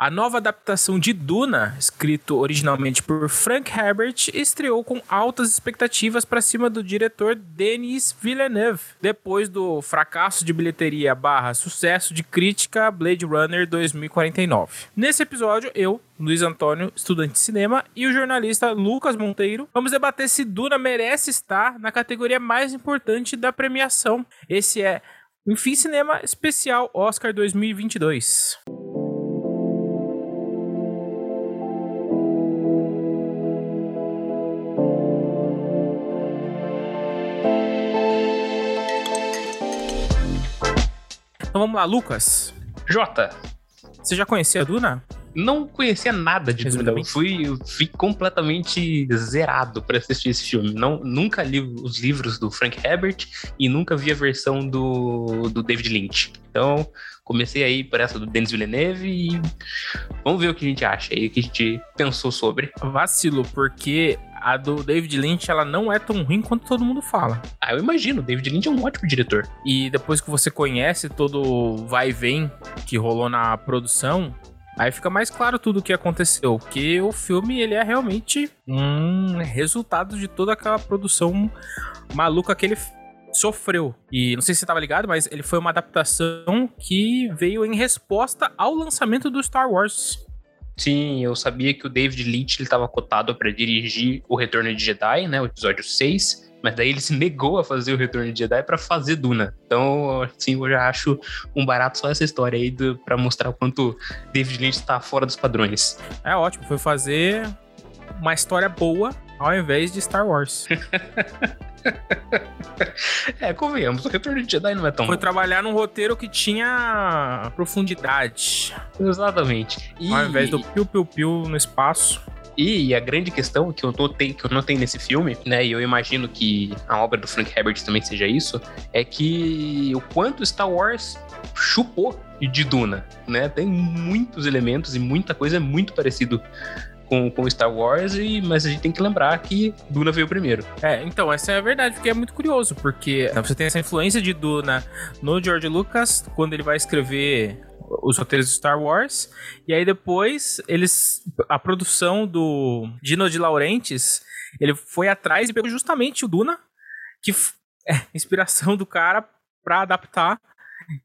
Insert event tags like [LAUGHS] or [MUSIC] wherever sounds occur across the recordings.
A nova adaptação de Duna, escrito originalmente por Frank Herbert, estreou com altas expectativas para cima do diretor Denis Villeneuve, depois do fracasso de bilheteria barra sucesso de crítica Blade Runner 2049. Nesse episódio, eu, Luiz Antônio, estudante de cinema, e o jornalista Lucas Monteiro, vamos debater se Duna merece estar na categoria mais importante da premiação. Esse é enfim, Cinema Especial Oscar 2022. Então vamos lá, Lucas. Jota. Você já conhecia a Duna? não conhecia nada de Duna. Eu fui, eu fui completamente zerado para assistir esse filme. Não, nunca li os livros do Frank Herbert e nunca vi a versão do, do David Lynch. Então, comecei aí por essa do Denis Villeneuve e vamos ver o que a gente acha aí, o que a gente pensou sobre. Vacilo, porque a do David Lynch, ela não é tão ruim quanto todo mundo fala. Ah, eu imagino. David Lynch é um ótimo diretor. E depois que você conhece todo o vai e vem que rolou na produção, Aí fica mais claro tudo o que aconteceu, que o filme ele é realmente um resultado de toda aquela produção maluca que ele sofreu. E não sei se você estava ligado, mas ele foi uma adaptação que veio em resposta ao lançamento do Star Wars. Sim, eu sabia que o David Lynch estava cotado para dirigir o Retorno de Jedi, né, o episódio 6. Mas daí ele se negou a fazer o Retorno de Jedi para fazer Duna. Então, assim, eu já acho um barato só essa história aí para mostrar o quanto David Lynch está fora dos padrões. É ótimo, foi fazer uma história boa ao invés de Star Wars. [LAUGHS] é, convenhamos, o Retorno de Jedi não é tão Foi bom. trabalhar num roteiro que tinha profundidade. Exatamente. E... Ao invés do piu-piu-piu no espaço. E a grande questão que eu notei, que eu notei nesse filme, né, e eu imagino que a obra do Frank Herbert também seja isso, é que o quanto Star Wars chupou de Duna, né? Tem muitos elementos e muita coisa muito parecido com, com Star Wars, e, mas a gente tem que lembrar que Duna veio primeiro. É, então, essa é a verdade, porque é muito curioso, porque você tem essa influência de Duna no George Lucas, quando ele vai escrever os roteiros de Star Wars. E aí depois eles. A produção do Dino de Laurentiis, ele foi atrás e pegou justamente o Duna, que [LAUGHS] é inspiração do cara para adaptar.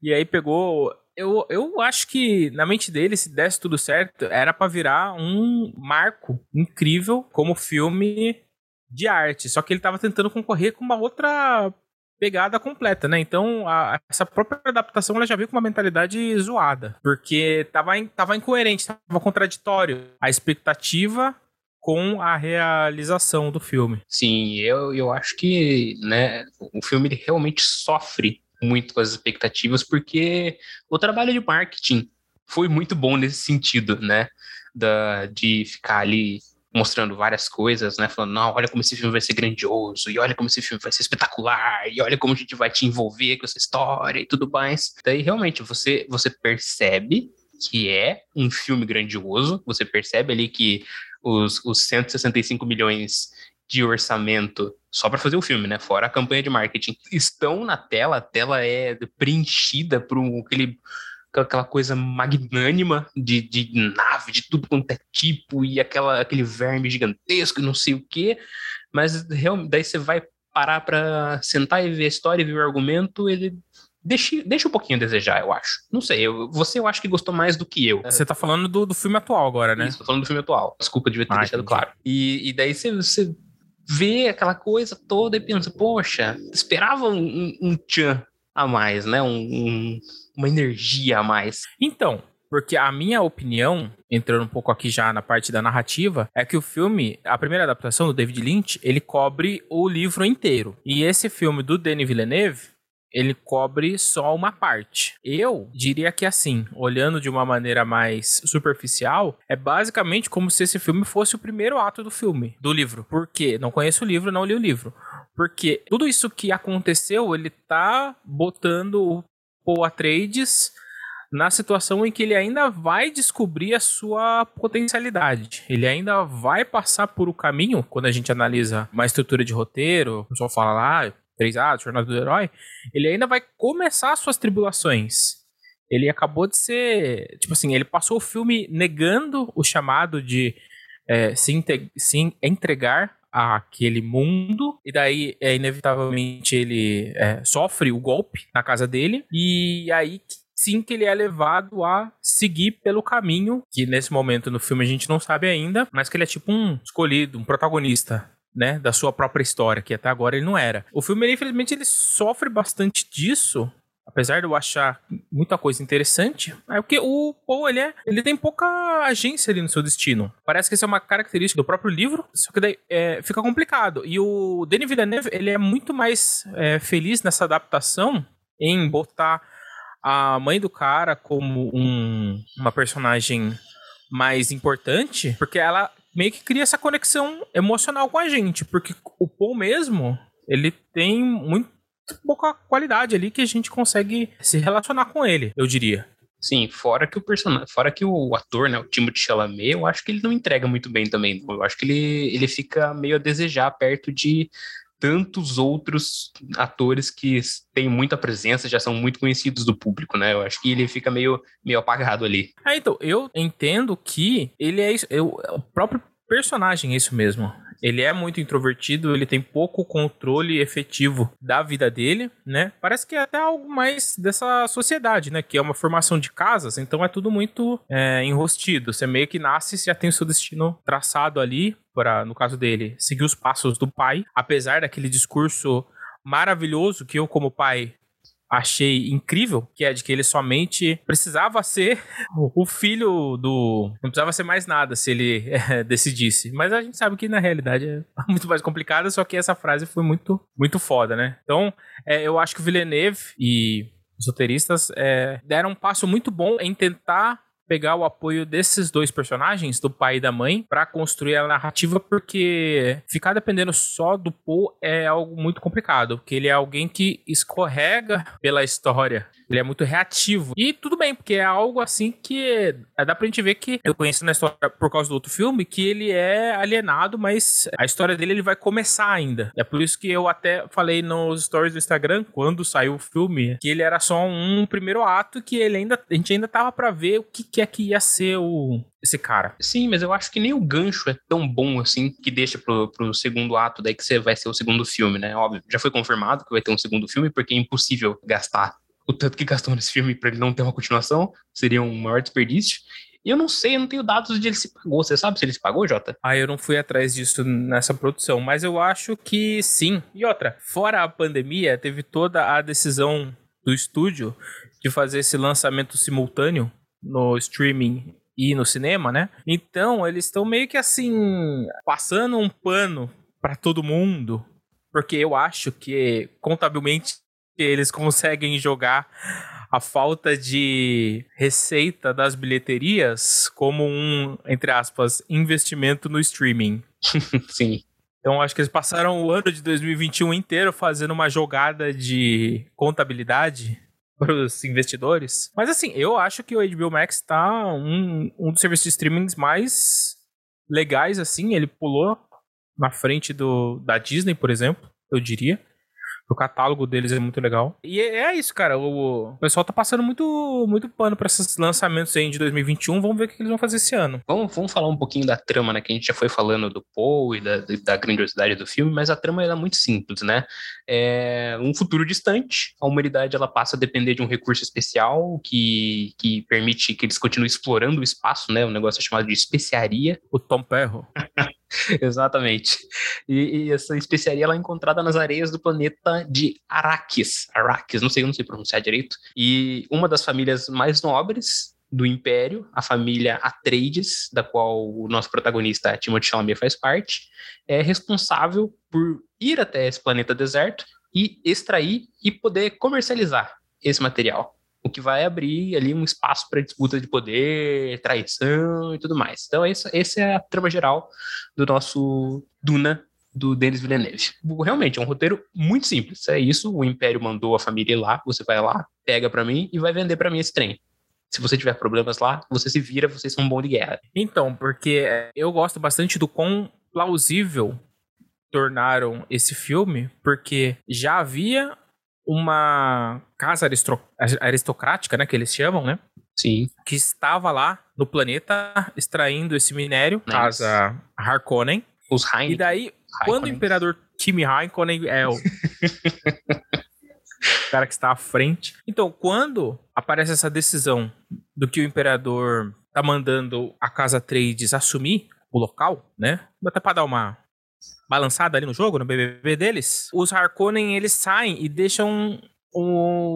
E aí pegou. Eu, eu acho que na mente dele, se desse tudo certo, era para virar um marco incrível como filme de arte. Só que ele tava tentando concorrer com uma outra pegada completa, né? Então, a, essa própria adaptação ela já veio com uma mentalidade zoada, porque tava, in, tava incoerente, tava contraditório. A expectativa com a realização do filme. Sim, eu, eu acho que né, o filme ele realmente sofre muito com as expectativas, porque o trabalho de marketing foi muito bom nesse sentido, né? Da, de ficar ali mostrando várias coisas, né? Falando, não, olha como esse filme vai ser grandioso, e olha como esse filme vai ser espetacular, e olha como a gente vai te envolver com essa história e tudo mais. Daí, realmente, você, você percebe que é um filme grandioso, você percebe ali que os, os 165 milhões de orçamento só para fazer o filme, né? Fora a campanha de marketing, estão na tela, a tela é preenchida por um, aquele aquela coisa magnânima de, de nave, de tudo quanto é tipo, e aquela, aquele verme gigantesco e não sei o quê, mas realmente, daí você vai parar para sentar e ver a história e ver o argumento, ele deixa, deixa um pouquinho a desejar, eu acho. Não sei, eu, você eu acho que gostou mais do que eu. Você tá falando do, do filme atual agora, né? Isso, tô falando do filme atual. Desculpa, devia ter ah, deixado entendi. claro. E, e daí você, você vê aquela coisa toda e pensa, poxa, esperava um, um, tchan a mais, né? Um, um, uma energia a mais. Então, porque a minha opinião, entrando um pouco aqui já na parte da narrativa, é que o filme, a primeira adaptação do David Lynch, ele cobre o livro inteiro. E esse filme do Denis Villeneuve, ele cobre só uma parte. Eu diria que assim, olhando de uma maneira mais superficial, é basicamente como se esse filme fosse o primeiro ato do filme, do livro. Porque não conheço o livro, não li o livro. Porque tudo isso que aconteceu, ele tá botando o Paul Atreides na situação em que ele ainda vai descobrir a sua potencialidade. Ele ainda vai passar por o caminho, quando a gente analisa uma estrutura de roteiro, o pessoal fala lá, três atos, jornada do herói, ele ainda vai começar suas tribulações. ele acabou de ser. Tipo assim, ele passou o filme negando o chamado de é, se, se entregar àquele mundo, e daí, é, inevitavelmente, ele é, sofre o golpe na casa dele, e aí sim que ele é levado a seguir pelo caminho, que nesse momento no filme a gente não sabe ainda, mas que ele é tipo um escolhido, um protagonista né, da sua própria história, que até agora ele não era. O filme, infelizmente, ele sofre bastante disso, apesar de eu achar muita coisa interessante, é porque o Paul, ele, é, ele tem pouca agência ali no seu destino. Parece que isso é uma característica do próprio livro, só que daí é, fica complicado. E o Denis Villeneuve, ele é muito mais é, feliz nessa adaptação em botar a mãe do cara como um, uma personagem mais importante, porque ela meio que cria essa conexão emocional com a gente, porque o Paul mesmo, ele tem muito pouca qualidade ali que a gente consegue se relacionar com ele, eu diria. Sim, fora que o personagem, fora que o ator, né, o Timothée Chalamet, eu acho que ele não entrega muito bem também. Eu acho que ele, ele fica meio a desejar perto de tantos outros atores que têm muita presença, já são muito conhecidos do público, né? Eu acho que ele fica meio, meio apagado ali. Ah, então, eu entendo que ele é isso. Eu, o próprio personagem é isso mesmo. Ele é muito introvertido, ele tem pouco controle efetivo da vida dele, né? Parece que é até algo mais dessa sociedade, né? Que é uma formação de casas, então é tudo muito é, enrostido. Você meio que nasce e já tem o seu destino traçado ali, para, no caso dele, seguir os passos do pai, apesar daquele discurso maravilhoso que eu, como pai, achei incrível, que é de que ele somente precisava ser [LAUGHS] o filho do. Não precisava ser mais nada se ele é, [LAUGHS] decidisse. Mas a gente sabe que na realidade é [LAUGHS] muito mais complicada, só que essa frase foi muito, muito foda, né? Então, é, eu acho que o Villeneuve e os roteiristas é, deram um passo muito bom em tentar pegar o apoio desses dois personagens, do pai e da mãe, para construir a narrativa, porque ficar dependendo só do Paul é algo muito complicado, porque ele é alguém que escorrega pela história. Ele é muito reativo. E tudo bem, porque é algo assim que é, dá pra gente ver que eu conheço na história por causa do outro filme que ele é alienado, mas a história dele ele vai começar ainda. É por isso que eu até falei nos stories do Instagram quando saiu o filme que ele era só um primeiro ato que ele ainda a gente ainda tava para ver o que, que é que ia ser o esse cara. Sim, mas eu acho que nem o gancho é tão bom assim que deixa pro, pro segundo ato, daí que você vai ser o segundo filme, né? Óbvio, já foi confirmado que vai ter um segundo filme, porque é impossível gastar o tanto que gastou nesse filme para ele não ter uma continuação, seria um maior desperdício. E eu não sei, eu não tenho dados de ele se pagou. Você sabe se ele se pagou, Jota? Ah, eu não fui atrás disso nessa produção, mas eu acho que sim. E outra, fora a pandemia, teve toda a decisão do estúdio de fazer esse lançamento simultâneo no streaming e no cinema, né? Então, eles estão meio que assim, passando um pano para todo mundo, porque eu acho que contabilmente eles conseguem jogar a falta de receita das bilheterias como um, entre aspas, investimento no streaming. [LAUGHS] Sim. Então acho que eles passaram o ano de 2021 inteiro fazendo uma jogada de contabilidade para os investidores. Mas assim, eu acho que o HBO Max está um, um dos serviços de streaming mais legais, assim. Ele pulou na frente do, da Disney, por exemplo, eu diria. O catálogo deles é muito legal. E é, é isso, cara. O, pessoal tá passando muito, muito pano pra esses lançamentos aí de 2021. Vamos ver o que eles vão fazer esse ano. Vamos, vamos falar um pouquinho da trama, né? Que a gente já foi falando do Paul e da, da grandiosidade do filme, mas a trama é muito simples, né? É um futuro distante. A humanidade ela passa a depender de um recurso especial que, que permite que eles continuem explorando o espaço, né? Um negócio chamado de especiaria. O Tom Perro. [LAUGHS] [LAUGHS] Exatamente. E, e, essa especiaria ela é encontrada nas areias do planeta de Arrakis. Arrakis, não sei, não sei pronunciar direito. E uma das famílias mais nobres do Império, a família Atreides, da qual o nosso protagonista Timothée Chalamet faz parte, é responsável por ir até esse planeta deserto e extrair e poder comercializar esse material o que vai abrir ali um espaço para disputa de poder, traição e tudo mais. Então, essa, essa é a trama geral do nosso Duna do Denis Villeneuve. Realmente, é um roteiro muito simples. É isso, o Império mandou a família ir lá, você vai lá, pega para mim e vai vender para mim esse trem. Se você tiver problemas lá, você se vira, vocês são bom de guerra. Então, porque eu gosto bastante do quão plausível tornaram esse filme, porque já havia uma casa aristocrática, né, que eles chamam, né? Sim. Que estava lá no planeta extraindo esse minério, nice. casa Harkonnen. Os Heineken. E daí, Heineken. quando o imperador Kimi Harkonnen é o [LAUGHS] cara que está à frente. Então, quando aparece essa decisão do que o imperador tá mandando a casa Trades assumir o local, né? Até para dar uma balançada ali no jogo, no BBB deles, os Harkonnen eles saem e deixam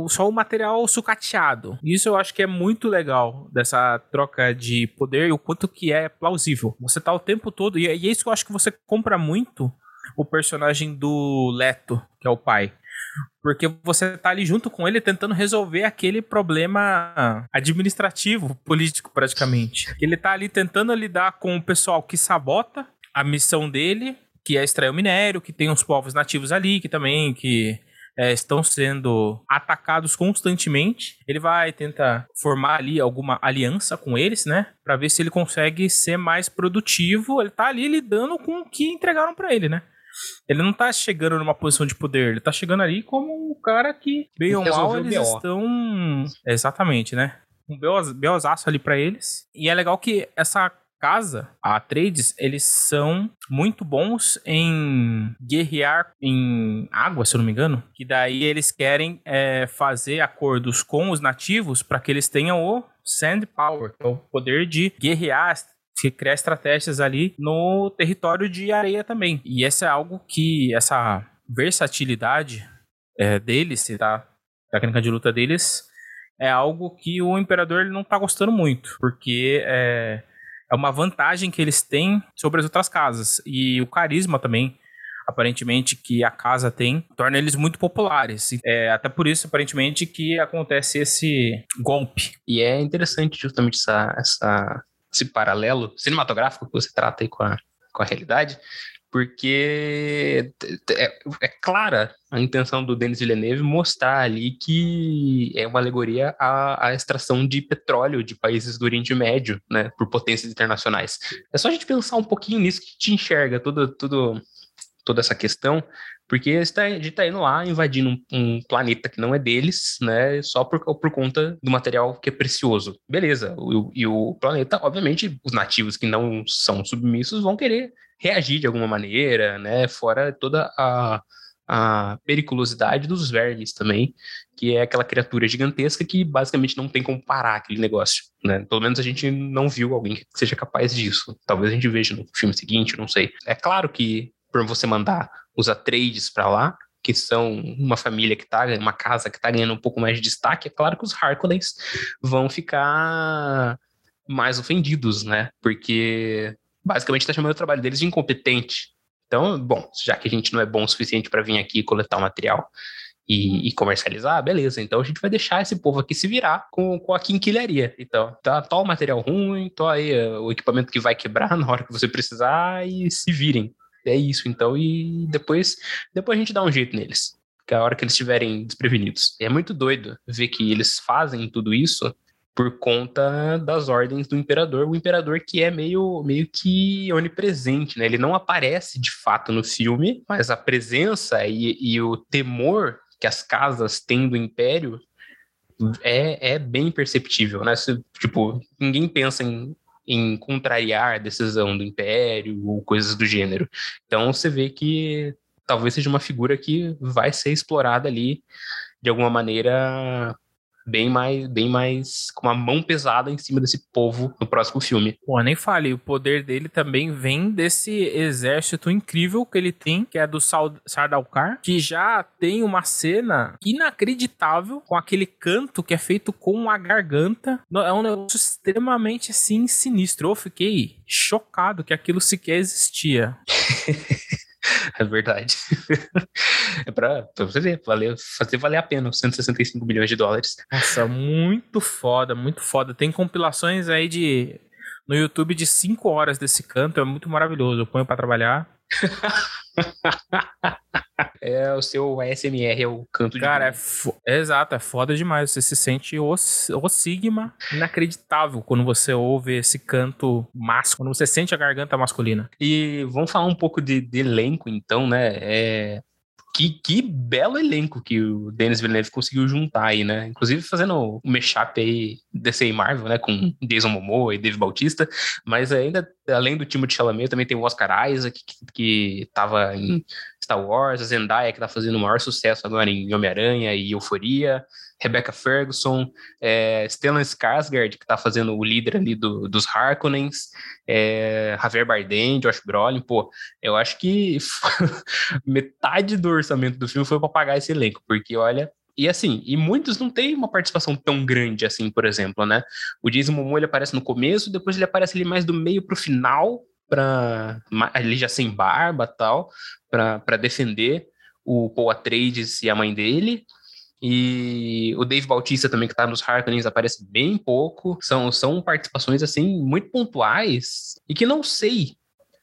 só o material sucateado. Isso eu acho que é muito legal dessa troca de poder e o quanto que é plausível. Você tá o tempo todo, é, e é isso que eu acho que você compra muito o personagem do Leto, que é o pai. Porque você tá ali junto com ele tentando resolver aquele problema administrativo, político, praticamente. Ele tá ali tentando lidar com o pessoal que sabota a missão dele, que é extrair o minério, que tem os povos nativos ali, que também que é, estão sendo atacados constantemente. Ele vai tentar formar ali alguma aliança com eles, né? Para ver se ele consegue ser mais produtivo. Ele tá ali lidando com o que entregaram para ele, né? Ele não tá chegando numa posição de poder, ele tá chegando ali como um cara que, bem ou mal, eles estão. Exatamente, né? Um beozaço ali para eles. E é legal que essa casa, a Trades, eles são muito bons em guerrear em água, se eu não me engano. Que daí eles querem é, fazer acordos com os nativos para que eles tenham o Sand Power, que é o poder de guerrear criar estratégias ali no território de areia também. E essa é algo que, essa versatilidade é, deles, da técnica de luta deles, é algo que o imperador ele não tá gostando muito, porque é, é uma vantagem que eles têm sobre as outras casas. E o carisma também aparentemente, que a casa tem, torna eles muito populares. É até por isso, aparentemente, que acontece esse golpe. E é interessante justamente essa, essa esse paralelo cinematográfico que você trata aí com a, com a realidade, porque é, é, clara a intenção do Denis Villeneuve mostrar ali que é uma alegoria à, à, extração de petróleo de países do Oriente Médio, né, por potências internacionais. É só a gente pensar um pouquinho nisso que te enxerga tudo, tudo, toda essa questão, porque a gente está indo lá invadindo um, um, planeta que não é deles, né? Só por, por conta do material que é precioso. Beleza. O, e o planeta, obviamente, os nativos que não são submissos vão querer reagir de alguma maneira, né? Fora toda a, a periculosidade dos vermes também, que é aquela criatura gigantesca que basicamente não tem como parar aquele negócio, né? Pelo menos a gente não viu alguém que seja capaz disso. Talvez a gente veja no filme seguinte, não sei. É claro que por você mandar os Atreides para lá, que são uma família que tá, uma casa que tá ganhando um pouco mais de destaque, é claro que os Harkonnens vão ficar mais ofendidos, né? Porque basicamente está chamando o trabalho deles de incompetente. Então, bom, já que a gente não é bom o suficiente para vir aqui coletar o material e, e, comercializar, beleza. Então a gente vai deixar esse povo aqui se virar com, com a quinquilharia. Então, tá, tá o material ruim, tá aí eh, o equipamento que vai quebrar [LAUGHS] na hora que você precisar e se virem é isso, então, e depois, depois a gente dá um jeito neles. Que é a hora que eles estiverem desprevenidos. É muito doido ver que eles fazem tudo isso por conta das ordens do imperador, o imperador que é meio, meio que onipresente, né? Ele não aparece de fato no filme, mas a presença e, e o temor que as casas têm do império é, é bem perceptível, né? Se, tipo, ninguém pensa em em contrariar a decisão do império ou coisas do gênero. Então você vê que talvez seja uma figura que vai ser explorada ali de alguma maneira bem mais, bem mais com uma mão pesada em cima desse povo no próximo filme. Pô, nem fale, o poder dele também vem desse exército incrível que ele tem, que é do Sardaukar, que já tem uma cena inacreditável com aquele canto que é feito com a garganta. É um negócio extremamente assim sinistro. Eu fiquei chocado que aquilo sequer existia. [LAUGHS] [LAUGHS] É verdade. [LAUGHS] é pra, pra você ver, valer, fazer valer a pena os 165 milhões de dólares. Nossa, muito foda, muito foda. Tem compilações aí de no YouTube de 5 horas desse canto, é muito maravilhoso. Eu ponho para trabalhar. [LAUGHS] é o seu ASMR, é o canto Cara, de... é, é exato, é foda demais. Você se sente o, o Sigma inacreditável quando você ouve esse canto másculo, quando você sente a garganta masculina. E vamos falar um pouco de, de elenco, então, né? É que, que belo elenco que o Denis Villeneuve conseguiu juntar aí, né? Inclusive fazendo um mashup aí DC e Marvel, né? Com Jason Momoa e Dave Bautista, mas ainda, além do time de Chalamet, também tem o Oscar Isaac, que, que tava em Star Wars, a Zendaya, que tá fazendo o maior sucesso agora em Homem-Aranha e Euforia, Rebecca Ferguson, é, Stellan Skarsgård, que está fazendo o líder ali do, dos Harkonnens, é, Javier Bardem, Josh Brolin, pô, eu acho que [LAUGHS] metade do orçamento do filme foi para pagar esse elenco, porque olha, e assim, e muitos não têm uma participação tão grande assim, por exemplo, né? O Jason Momoa ele aparece no começo, depois ele aparece ali mais do meio pro final, para ali já sem barba tal, para defender o Paul Atreides e a mãe dele. E o Dave Bautista também, que tá nos Harkonnens, aparece bem pouco. São, são participações, assim, muito pontuais e que não sei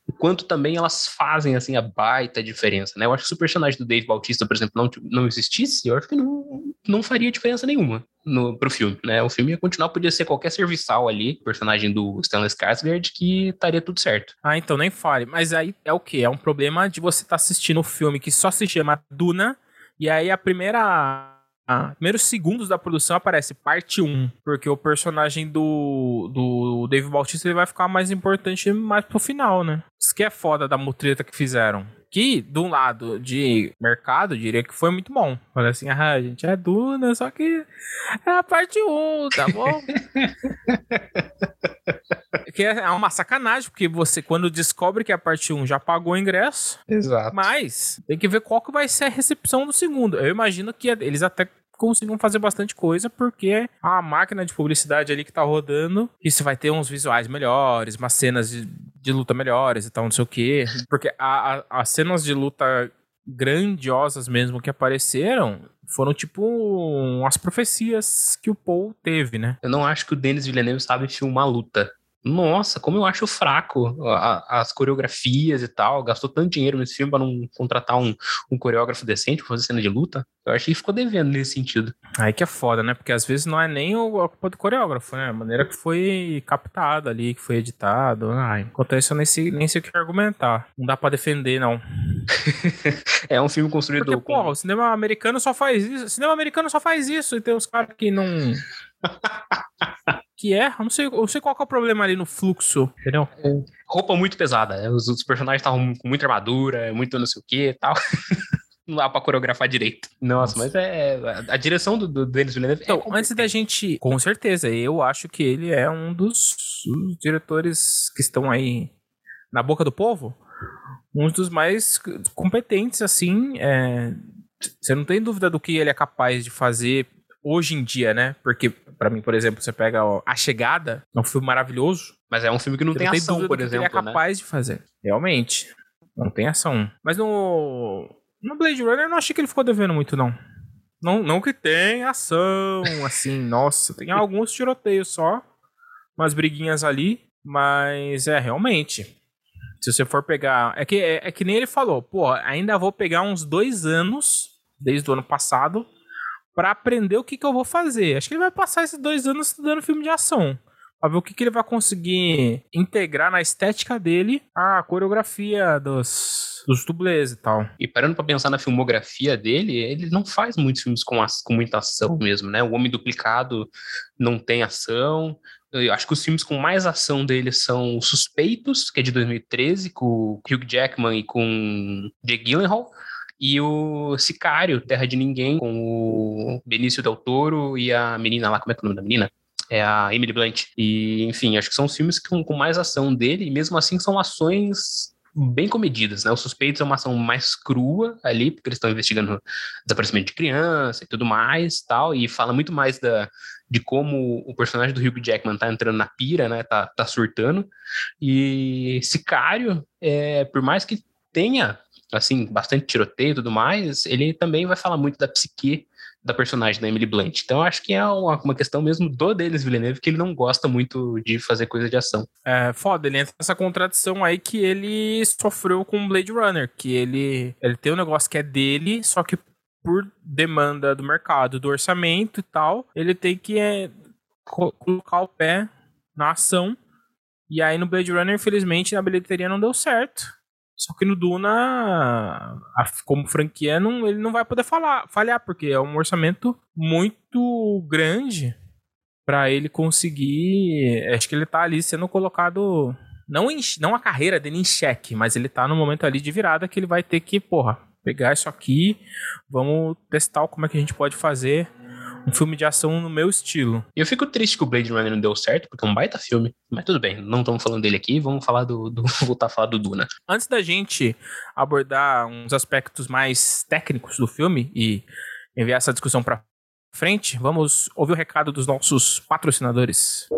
o quanto também elas fazem, assim, a baita diferença, né? Eu acho que se o personagem do Dave Bautista, por exemplo, não, não existisse, eu acho que não, não faria diferença nenhuma no, pro filme, né? O filme ia continuar, podia ser qualquer serviçal ali, personagem do Stanley Skarsgård, que estaria tudo certo. Ah, então nem fale. Mas aí é o quê? É um problema de você estar tá assistindo um filme que só se chama Duna, e aí a primeira ah, primeiros segundos da produção aparece parte 1, porque o personagem do, do Dave Bautista ele vai ficar mais importante mais pro final, né? Isso que é foda da mutreta que fizeram. Que, de um lado de mercado, diria que foi muito bom. Olha assim, ah, a gente é Duna, só que é a parte 1, tá bom? [LAUGHS] que é uma sacanagem, porque você, quando descobre que é a parte 1 já pagou o ingresso. Exato. Mas tem que ver qual que vai ser a recepção do segundo. Eu imagino que eles até consigam fazer bastante coisa, porque a máquina de publicidade ali que tá rodando, isso vai ter uns visuais melhores, umas cenas de, de luta melhores e tal, não sei o quê. Porque as cenas de luta grandiosas mesmo que apareceram foram tipo umas profecias que o Paul teve, né? Eu não acho que o Denis Villeneuve sabe filmar luta. Nossa, como eu acho fraco a, as coreografias e tal. Gastou tanto dinheiro nesse filme para não contratar um, um coreógrafo decente pra fazer cena de luta. Eu achei que ficou devendo nesse sentido. Aí que é foda, né? Porque às vezes não é nem o, a culpa do coreógrafo, né? A maneira que foi captado ali, que foi editado. Ai, enquanto isso eu nem sei, nem sei o que argumentar. Não dá para defender, não. [LAUGHS] é um filme construído. Porque, com... o cinema americano só faz isso. O cinema americano só faz isso. E tem uns caras que não. [LAUGHS] que é. Eu não sei, eu não sei qual é o problema ali no fluxo, entendeu? É, roupa muito pesada. Né? Os, os personagens estavam com muita armadura, muito não sei o que e tal. [LAUGHS] não dá pra coreografar direito. Nossa, Nossa. mas é. A direção do, do Denis Villeneuve. É então, é antes da gente. Com certeza, eu acho que ele é um dos, dos diretores que estão aí na boca do povo. Um dos mais competentes, assim. É, você não tem dúvida do que ele é capaz de fazer hoje em dia, né? Porque, para mim, por exemplo, você pega ó, A Chegada, é um filme maravilhoso. Mas é um filme que não, tem, tem ação, por exemplo. Que ele é né? capaz né? de fazer. Realmente. Não tem ação. Mas no. No Blade Runner eu não achei que ele ficou devendo muito, não. Não, não que tem ação, [LAUGHS] assim, nossa, tem alguns tiroteios só, umas briguinhas ali, mas é realmente. Se você for pegar. É que, é, é que nem ele falou, pô, ainda vou pegar uns dois anos, desde o ano passado, para aprender o que, que eu vou fazer. Acho que ele vai passar esses dois anos estudando filme de ação. Pra ver o que, que ele vai conseguir integrar na estética dele a coreografia dos, dos dublês e tal. E parando para pensar na filmografia dele, ele não faz muitos filmes com, as, com muita ação mesmo, né? O Homem Duplicado não tem ação. Eu acho que os filmes com mais ação dele são Suspeitos, que é de 2013, com Hugh Jackman e com Jake Gyllenhaal. E o Sicário, Terra de Ninguém, com o Benício Del Toro e a menina lá, como é que é o nome da menina? É a Emily Blunt. E, enfim, acho que são os filmes com, com mais ação dele, e mesmo assim são ações bem comedidas, né? Os Suspeitos é uma ação mais crua ali, porque eles estão investigando desaparecimento de criança e tudo mais, tal, e fala muito mais da, de como o personagem do Hugh Jackman tá entrando na pira, né? Tá, tá surtando. E Sicário, é, por mais que tenha assim, bastante tiroteio e tudo mais, ele também vai falar muito da psique da personagem da Emily Blunt. Então acho que é uma, uma questão mesmo do Denis Villeneuve que ele não gosta muito de fazer coisa de ação. É foda, ele entra nessa contradição aí que ele sofreu com Blade Runner, que ele, ele tem um negócio que é dele, só que por demanda do mercado, do orçamento e tal, ele tem que é, colocar o pé na ação. E aí no Blade Runner, infelizmente, na bilheteria não deu certo. Só que no Duna, como franquia, não, ele não vai poder falar, falhar, porque é um orçamento muito grande para ele conseguir. Acho que ele tá ali sendo colocado. Não, em, não a carreira dele em xeque, mas ele tá no momento ali de virada que ele vai ter que, porra, pegar isso aqui, vamos testar como é que a gente pode fazer um filme de ação no meu estilo. Eu fico triste que o Blade Runner não deu certo, porque é um baita filme. Mas tudo bem, não estamos falando dele aqui, vamos falar do, do [LAUGHS] voltar a falar do Duna. Antes da gente abordar uns aspectos mais técnicos do filme e enviar essa discussão para frente, vamos ouvir o recado dos nossos patrocinadores.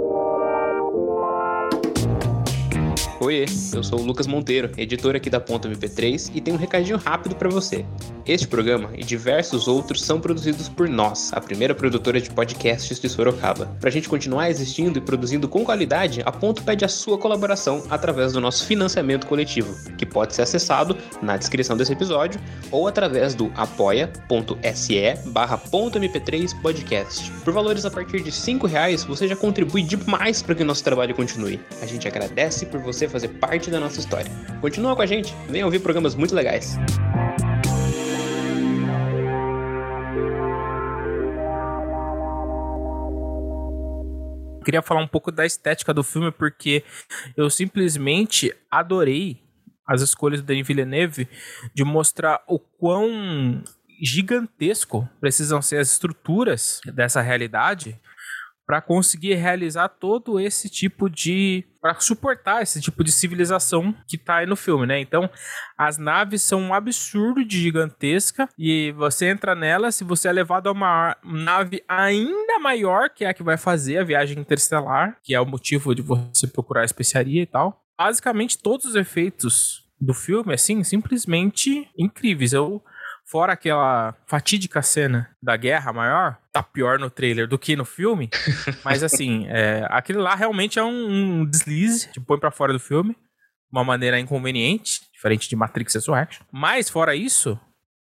Oi, eu sou o Lucas Monteiro, editor aqui da Ponta MP3 e tenho um recadinho rápido para você. Este programa e diversos outros são produzidos por nós, a primeira produtora de podcasts de Sorocaba. Para a gente continuar existindo e produzindo com qualidade, a Ponto pede a sua colaboração através do nosso financiamento coletivo, que pode ser acessado na descrição desse episódio ou através do apoia.se barra mp3 podcast. Por valores a partir de R$ reais, você já contribui demais para que nosso trabalho continue. A gente agradece por você fazer parte da nossa história. Continua com a gente, vem ouvir programas muito legais. queria falar um pouco da estética do filme porque eu simplesmente adorei as escolhas do Denis Villeneuve de mostrar o quão gigantesco precisam ser as estruturas dessa realidade para conseguir realizar todo esse tipo de para suportar esse tipo de civilização que tá aí no filme, né? Então, as naves são um absurdo de gigantesca e você entra nela, se você é levado a uma nave ainda maior, que é a que vai fazer a viagem interestelar, que é o motivo de você procurar a especiaria e tal. Basicamente todos os efeitos do filme, assim, simplesmente incríveis. Eu fora aquela fatídica cena da guerra maior, tá pior no trailer do que no filme. [LAUGHS] mas assim, é, aquele lá realmente é um, um deslize que põe para fora do filme. Uma maneira inconveniente, diferente de Matrix Resurrection. Mas fora isso,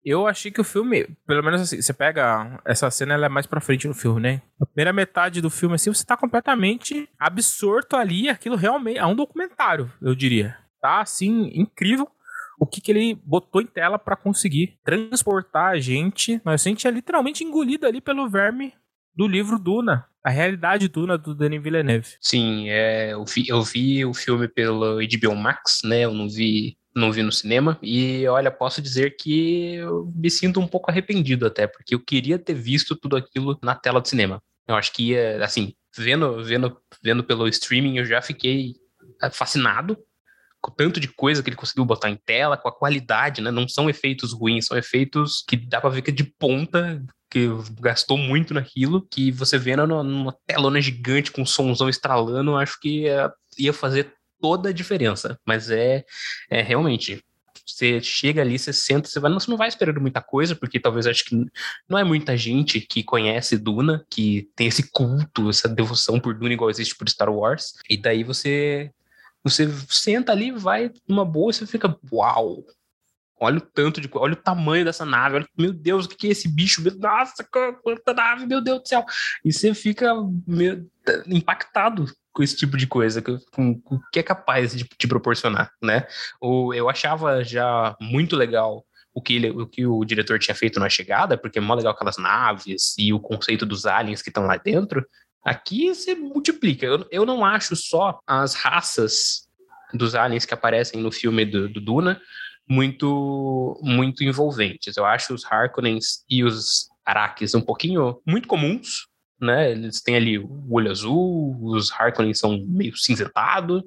eu achei que o filme, pelo menos assim, você pega essa cena, ela é mais pra frente no filme, né? A primeira metade do filme, assim, você tá completamente absorto ali, aquilo realmente é um documentário, eu diria. Tá, assim, incrível o que, que ele botou em tela para conseguir transportar a gente. Mas a gente é literalmente engolido ali pelo verme do livro Duna. A realidade Duna do Denis Villeneuve. Sim, é, eu, vi, eu vi o filme pelo HBO Max, né? Eu não vi não vi no cinema. E olha, posso dizer que eu me sinto um pouco arrependido até, porque eu queria ter visto tudo aquilo na tela do cinema. Eu acho que ia, assim, vendo, vendo, vendo pelo streaming, eu já fiquei é, fascinado o tanto de coisa que ele conseguiu botar em tela, com a qualidade, né? Não são efeitos ruins, são efeitos que dá pra ver que é de ponta, que gastou muito naquilo, que você vê numa, numa telona gigante com um somzão estralando, acho que ia, ia fazer toda a diferença. Mas é, é realmente você chega ali, você senta, você, vai, você não vai esperando muita coisa, porque talvez acho que não é muita gente que conhece Duna, que tem esse culto, essa devoção por Duna igual existe por Star Wars. E daí você você senta ali, vai numa boa você fica, uau! Olha o tanto de olha o tamanho dessa nave, olha, meu Deus, o que é esse bicho? Nossa, quanta nave, meu Deus do céu! E você fica impactado com esse tipo de coisa, com, o que é capaz de te proporcionar, né? O, eu achava já muito legal o que, ele, o que o diretor tinha feito na chegada, porque é mó legal aquelas naves e o conceito dos aliens que estão lá dentro, Aqui você multiplica. Eu, eu não acho só as raças dos aliens que aparecem no filme do, do Duna muito muito envolventes. Eu acho os Harkonnens e os Arrakis um pouquinho muito comuns, né? Eles têm ali o olho azul, os Harkonnen são meio cinzentado,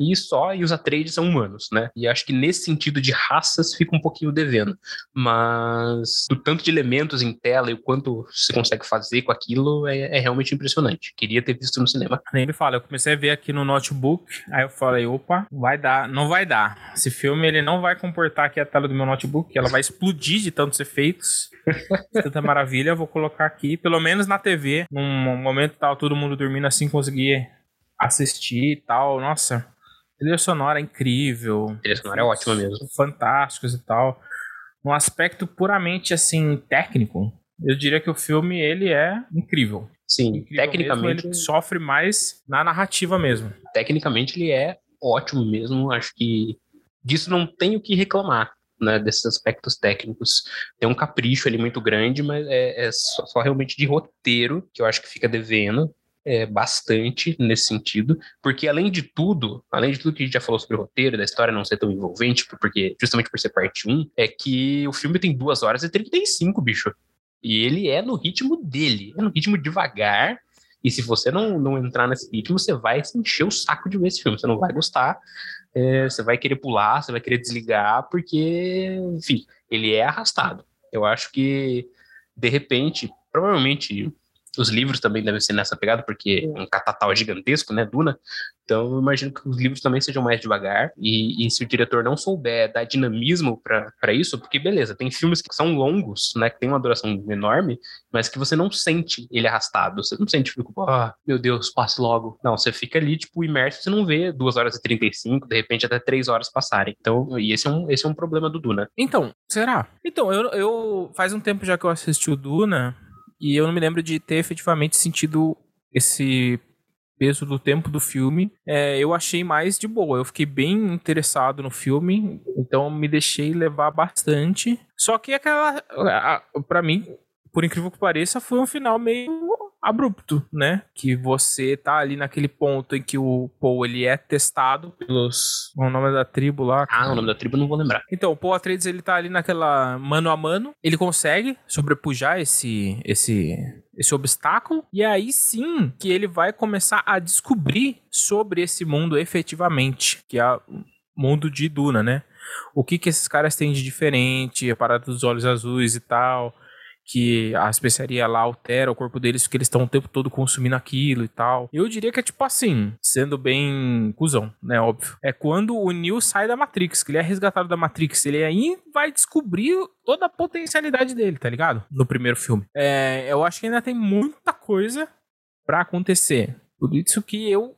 e só, e os Atreides são humanos, né? E acho que nesse sentido de raças fica um pouquinho devendo. Mas o tanto de elementos em tela e o quanto você consegue fazer com aquilo é, é realmente impressionante. Queria ter visto no cinema. Nem me fala, eu comecei a ver aqui no notebook, aí eu falei, opa, vai dar, não vai dar. Esse filme ele não vai comportar aqui a tela do meu notebook, ela vai explodir de tantos efeitos. Tanta maravilha, eu vou colocar aqui, pelo menos na TV, num momento tal, todo mundo dormindo assim, conseguir assistir e tal. Nossa, trilha sonora é incrível. A trilha sonora é ótima mesmo. Fantásticos e tal. Um aspecto puramente, assim, técnico, eu diria que o filme, ele é incrível. Sim, incrível tecnicamente... Mesmo, ele sofre mais na narrativa mesmo. Tecnicamente, ele é ótimo mesmo. Acho que disso não tenho o que reclamar. Né, desses aspectos técnicos. Tem um capricho ali muito grande, mas é, é só, só, realmente de roteiro que eu acho que fica devendo é, bastante nesse sentido, porque além de tudo, além de tudo que a gente já falou sobre o roteiro, da história não ser tão envolvente, porque justamente por ser parte 1, é que o filme tem 2 horas e 35, bicho. E ele é no ritmo dele, é no ritmo devagar. E se você não, não entrar nesse ritmo, você vai se encher o saco de ver esse filme. Você não vai gostar, é, você vai querer pular, você vai querer desligar, porque, enfim, ele é arrastado. Eu acho que, de repente, provavelmente os livros também devem ser nessa pegada, porque é um catatal gigantesco, né, Duna. Então, eu imagino que os livros também sejam mais devagar. E, e se o diretor não souber dar dinamismo para isso, porque beleza, tem filmes que são longos, né, que tem uma duração enorme, mas que você não sente ele arrastado. Você não sente, tipo, ah, meu Deus, passe logo. Não, você fica ali, tipo, imerso, você não vê 2 horas e 35, de repente até 3 horas passarem. Então, e esse é um, esse é um problema do Duna. Então, será? Então, eu, eu faz um tempo já que eu assisti o Duna. E eu não me lembro de ter efetivamente sentido esse peso do tempo do filme. É, eu achei mais de boa. Eu fiquei bem interessado no filme, então me deixei levar bastante. Só que aquela, para mim, por incrível que pareça, foi um final meio abrupto, né? Que você tá ali naquele ponto em que o Paul ele é testado pelos. O nome da tribo lá. Ah, o nome da tribo não vou lembrar. Então, o Paul Atreides ele tá ali naquela mano a mano. Ele consegue sobrepujar esse. esse esse obstáculo, e aí sim que ele vai começar a descobrir sobre esse mundo efetivamente, que é o mundo de Duna, né? O que que esses caras têm de diferente, a parada dos olhos azuis e tal, que a especiaria lá altera o corpo deles porque eles estão o tempo todo consumindo aquilo e tal. Eu diria que é tipo assim, sendo bem cuzão, né? Óbvio. É quando o Neo sai da Matrix, que ele é resgatado da Matrix, ele aí vai descobrir toda a potencialidade dele, tá ligado? No primeiro filme. É, eu acho que ainda tem muita coisa para acontecer. Por isso que eu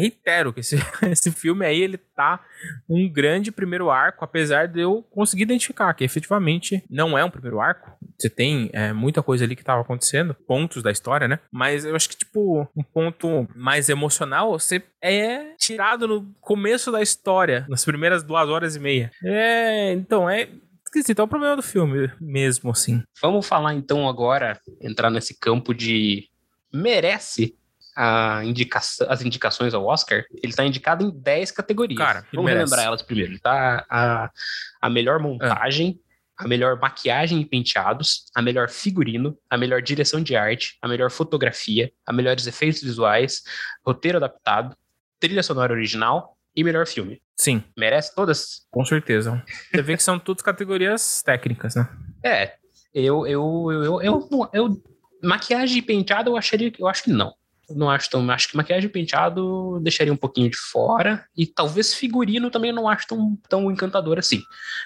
reitero que esse, [LAUGHS] esse filme aí, ele tá um grande primeiro arco, apesar de eu conseguir identificar que efetivamente não é um primeiro arco. Você tem é, muita coisa ali que tava acontecendo, pontos da história, né? Mas eu acho que, tipo, um ponto mais emocional, você é tirado no começo da história, nas primeiras duas horas e meia. É, então, é esquisito, é o problema do filme mesmo, assim. Vamos falar então agora, entrar nesse campo de merece as indicações ao Oscar, ele está indicado em 10 categorias. Cara, Vamos merece. lembrar elas primeiro. Ele tá a, a melhor montagem, é. a melhor maquiagem e penteados, a melhor figurino, a melhor direção de arte, a melhor fotografia, a melhores efeitos visuais, roteiro adaptado, trilha sonora original e melhor filme. Sim. Merece todas? Com certeza. Você vê que são todas categorias técnicas, né? [LAUGHS] É. Eu, eu, eu, eu, eu, eu maquiagem e penteado eu acharia eu acho que não não acho tão. Acho que maquiagem e penteado deixaria um pouquinho de fora. E talvez figurino também não acho tão, tão encantador assim.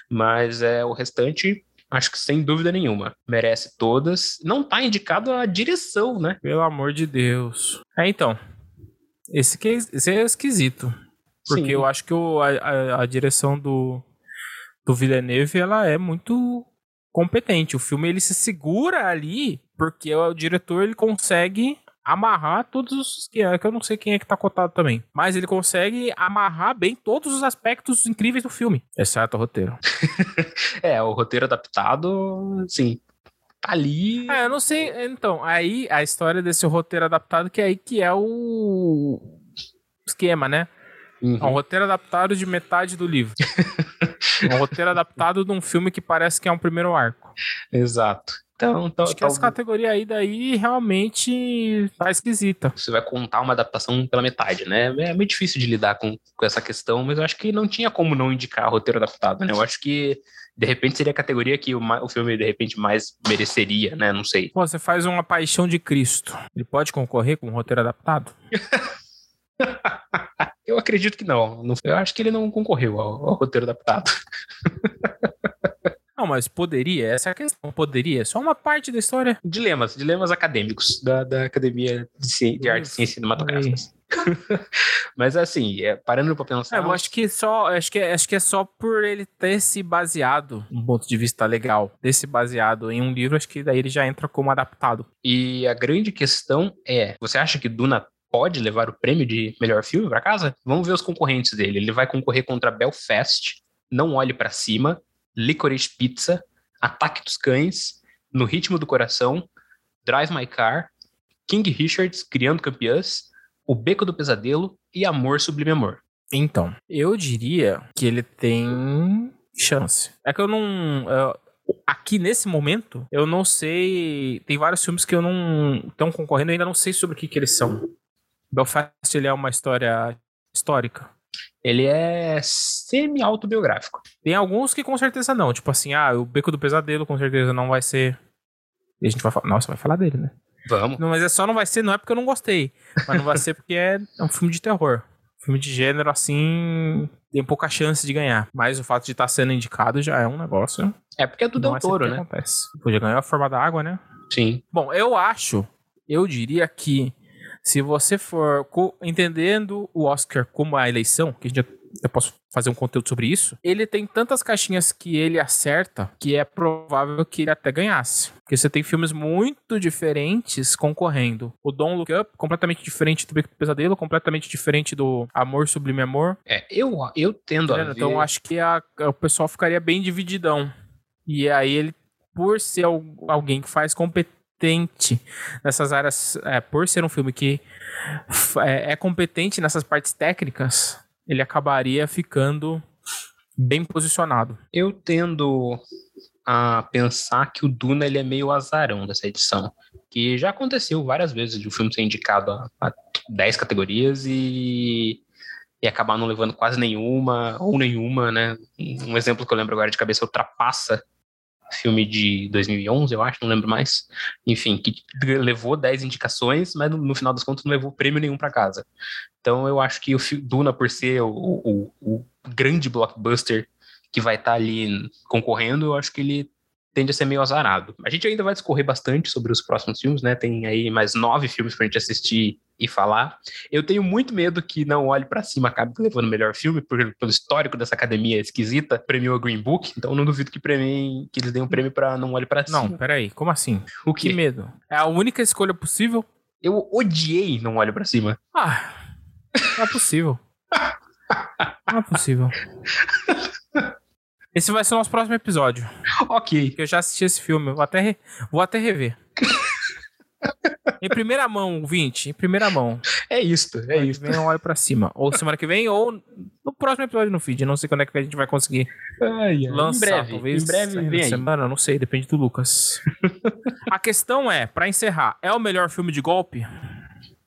Mas é o restante. Acho que sem dúvida nenhuma. Merece todas. Não tá indicado a direção, né? Pelo amor de Deus. É, então. Esse, que é, esse é esquisito. Porque Sim. eu acho que o, a, a direção do, do Villeneuve, ela é muito competente. O filme, ele se segura ali porque o diretor, ele consegue amarrar todos os que é que eu não sei quem é que tá cotado também, mas ele consegue amarrar bem todos os aspectos incríveis do filme, exceto o roteiro. [LAUGHS] é, o roteiro adaptado, sim, tá ali. É, eu não sei, então, aí a história desse roteiro adaptado que é aí que é o esquema, né? Uhum. É um roteiro adaptado de metade do livro. [LAUGHS] um roteiro adaptado de um filme que parece que é um primeiro arco. Exato. Então, então Acho que essa categoria aí daí realmente tá esquisita. Você vai contar uma adaptação pela metade, né? É muito difícil de lidar com, com essa questão, mas eu acho que não tinha como não indicar roteiro adaptado, né? Eu acho que de repente seria a categoria que o, o filme de repente mais mereceria, né? Não sei. Pô, você faz uma Paixão de Cristo. Ele pode concorrer com um roteiro adaptado? [LAUGHS] eu acredito que não. Eu acho que ele não concorreu ao, ao roteiro adaptado. [LAUGHS] Não, mas poderia, essa é a questão. Poderia, só uma parte da história. Dilemas, dilemas acadêmicos da, da Academia de, de Artes e Ciências Cinematográficas. [LAUGHS] mas assim, é, parando para pensar. É, eu acho que só, acho que, é, acho que é só por ele ter se baseado, um ponto de vista legal, ter se baseado em um livro, acho que daí ele já entra como adaptado. E a grande questão é, você acha que Duna pode levar o prêmio de melhor filme para casa? Vamos ver os concorrentes dele. Ele vai concorrer contra Belfast, Não Olhe para Cima, Licorice Pizza, Ataque dos Cães, No Ritmo do Coração, Drive My Car, King Richards, Criando Campeãs, O Beco do Pesadelo e Amor Sublime Amor. Então, eu diria que ele tem chance. É que eu não. eu- aqui nesse momento, eu não sei. Tem vários filmes que eu não. estão concorrendo, eu ainda não sei sobre o que, que eles são. Belfast ele é uma história histórica. Ele é semi-autobiográfico. Tem alguns que com certeza não. Tipo assim, ah, o Beco do Pesadelo com certeza não vai ser. E a gente vai falar. Nossa, vai falar dele, né? Vamos. Não, mas é só não vai ser, não é porque eu não gostei. Mas não vai ser porque é um filme de terror. Filme de gênero, assim, tem pouca chance de ganhar. Mas o fato de estar sendo indicado já é um negócio. É porque é do Del é Toro, que né? Acontece. Podia ganhar a forma da água, né? Sim. Bom, eu acho, eu diria que se você for entendendo o Oscar como a eleição, que a gente já, eu posso fazer um conteúdo sobre isso, ele tem tantas caixinhas que ele acerta que é provável que ele até ganhasse. Porque você tem filmes muito diferentes concorrendo. O Don't Look Up, completamente diferente do Pesadelo, completamente diferente do Amor Sublime Amor. É, eu, eu tendo a ver... Então eu acho que a- o pessoal ficaria bem divididão. E aí ele, por ser al- alguém que faz competente nessas áreas, é, por ser um filme que é, é competente nessas partes técnicas, ele acabaria ficando bem posicionado. Eu tendo a pensar que o Duna ele é meio azarão dessa edição. Que já aconteceu várias vezes de o filme ser indicado a, a 10 categorias e, e acabar não levando quase nenhuma, ou nenhuma, né? Um exemplo que eu lembro agora de cabeça o Trapaça, filme de 2011, eu acho, não lembro mais. Enfim, que levou 10 indicações, mas no, final das contas não levou prêmio nenhum para casa. Então eu acho que o Duna, por ser o, o- o grande blockbuster que vai estar ali concorrendo, eu acho que ele tende a ser meio azarado. A gente ainda vai discorrer bastante sobre os próximos filmes, né? Tem aí mais nove filmes pra gente assistir e falar. Eu tenho muito medo que Não Olhe Pra Cima acabe levando o melhor filme, por- pelo histórico dessa academia esquisita, premiou a Green Book, então não duvido que, premiem, que eles deem um prêmio pra Não Olhe Pra Cima. Não, peraí, como assim? o Que que? medo. É a única escolha possível? Eu odiei Não Olhe Pra Cima. Ah, não é possível. Não é possível. Esse vai ser o nosso próximo episódio. ok. eu já assisti esse filme. Vou até, re- vou até rever. Em primeira mão, 20. Em primeira mão. É isto, é isso. vem eu olho pra cima. Ou semana que vem, ou no próximo episódio no feed. Não sei quando é que a gente vai conseguir Ai, ai. lançar. em breve, talvez em breve vem aí. semana, não sei, depende do Lucas. [LAUGHS] a questão é, pra encerrar, é o melhor filme de golpe?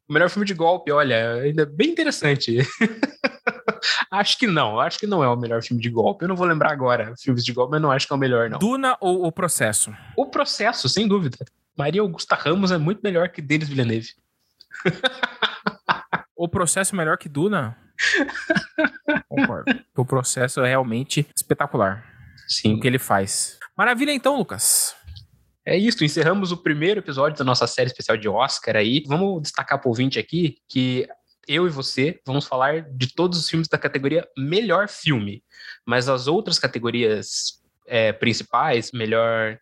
O melhor filme de golpe, olha, ainda bem interessante. [LAUGHS] acho que não, acho que não é o melhor filme de golpe. Eu não vou lembrar agora filmes de golpe, mas não acho que é o melhor, não. Duna ou o processo? O processo, sem dúvida. Maria Augusta Ramos é muito melhor que Denis Villeneuve. [LAUGHS] O processo é melhor que Duna? Concordo. [LAUGHS] O processo é realmente espetacular. Sim. O que ele faz. Maravilha então, Lucas. É isso, encerramos o primeiro episódio da nossa série especial de Oscar aí. Vamos destacar para o ouvinte aqui que eu e você vamos falar de todos os filmes da categoria melhor filme, mas as outras categorias é, principais, melhor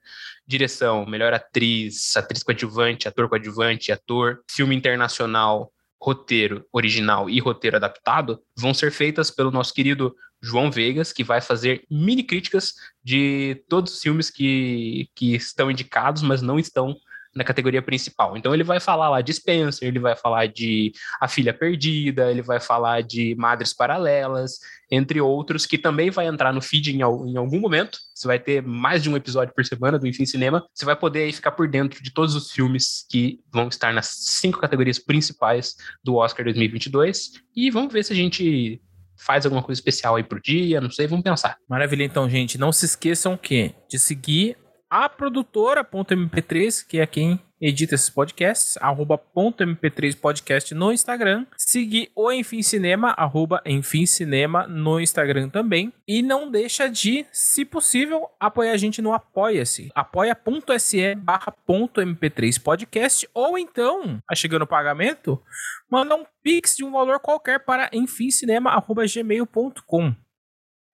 direção, melhor atriz, atriz coadjuvante, ator coadjuvante, ator, filme internacional, roteiro original e roteiro adaptado, vão ser feitas pelo nosso querido João Vegas, que vai fazer mini críticas de todos os filmes que, que estão indicados, mas não estão na categoria principal. Então ele vai falar lá de Spencer, ele vai falar de A Filha Perdida, ele vai falar de Madres Paralelas, entre outros, que também vai entrar no feed em, em algum momento. Você vai ter mais de um episódio por semana do Enfim Cinema. Você vai poder aí ficar por dentro de todos os filmes que vão estar nas cinco categorias principais do Oscar 2022. E vamos ver se a gente faz alguma coisa especial aí pro dia, não sei, vamos pensar. Maravilha, então, gente. Não se esqueçam que de seguir a produtora.mp3, que é quem edita esses podcasts, arroba ponto .mp3 podcast no Instagram. Seguir o Enfim Cinema, arroba Enfim Cinema no Instagram também. E não deixa de, se possível, apoiar a gente no Apoia-se. apoia.se barra ponto .mp3 podcast. Ou então, a chegando o pagamento, manda um pix de um valor qualquer para enfimcinema.gmail.com.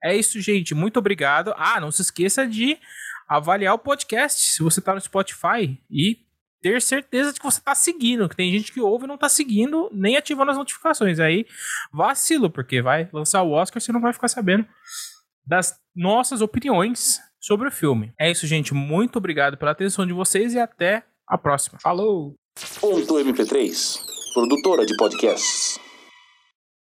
É isso, gente. Muito obrigado. Ah, não se esqueça de avaliar o podcast se você tá no Spotify e ter certeza de que você tá seguindo, que tem gente que ouve e não tá seguindo, nem ativando as notificações. Aí vacilo, porque vai lançar o Oscar, você não vai ficar sabendo das nossas opiniões sobre o filme. É isso, gente. Muito obrigado pela atenção de vocês e até a próxima. Falou! Ponto MP3, produtora de podcasts.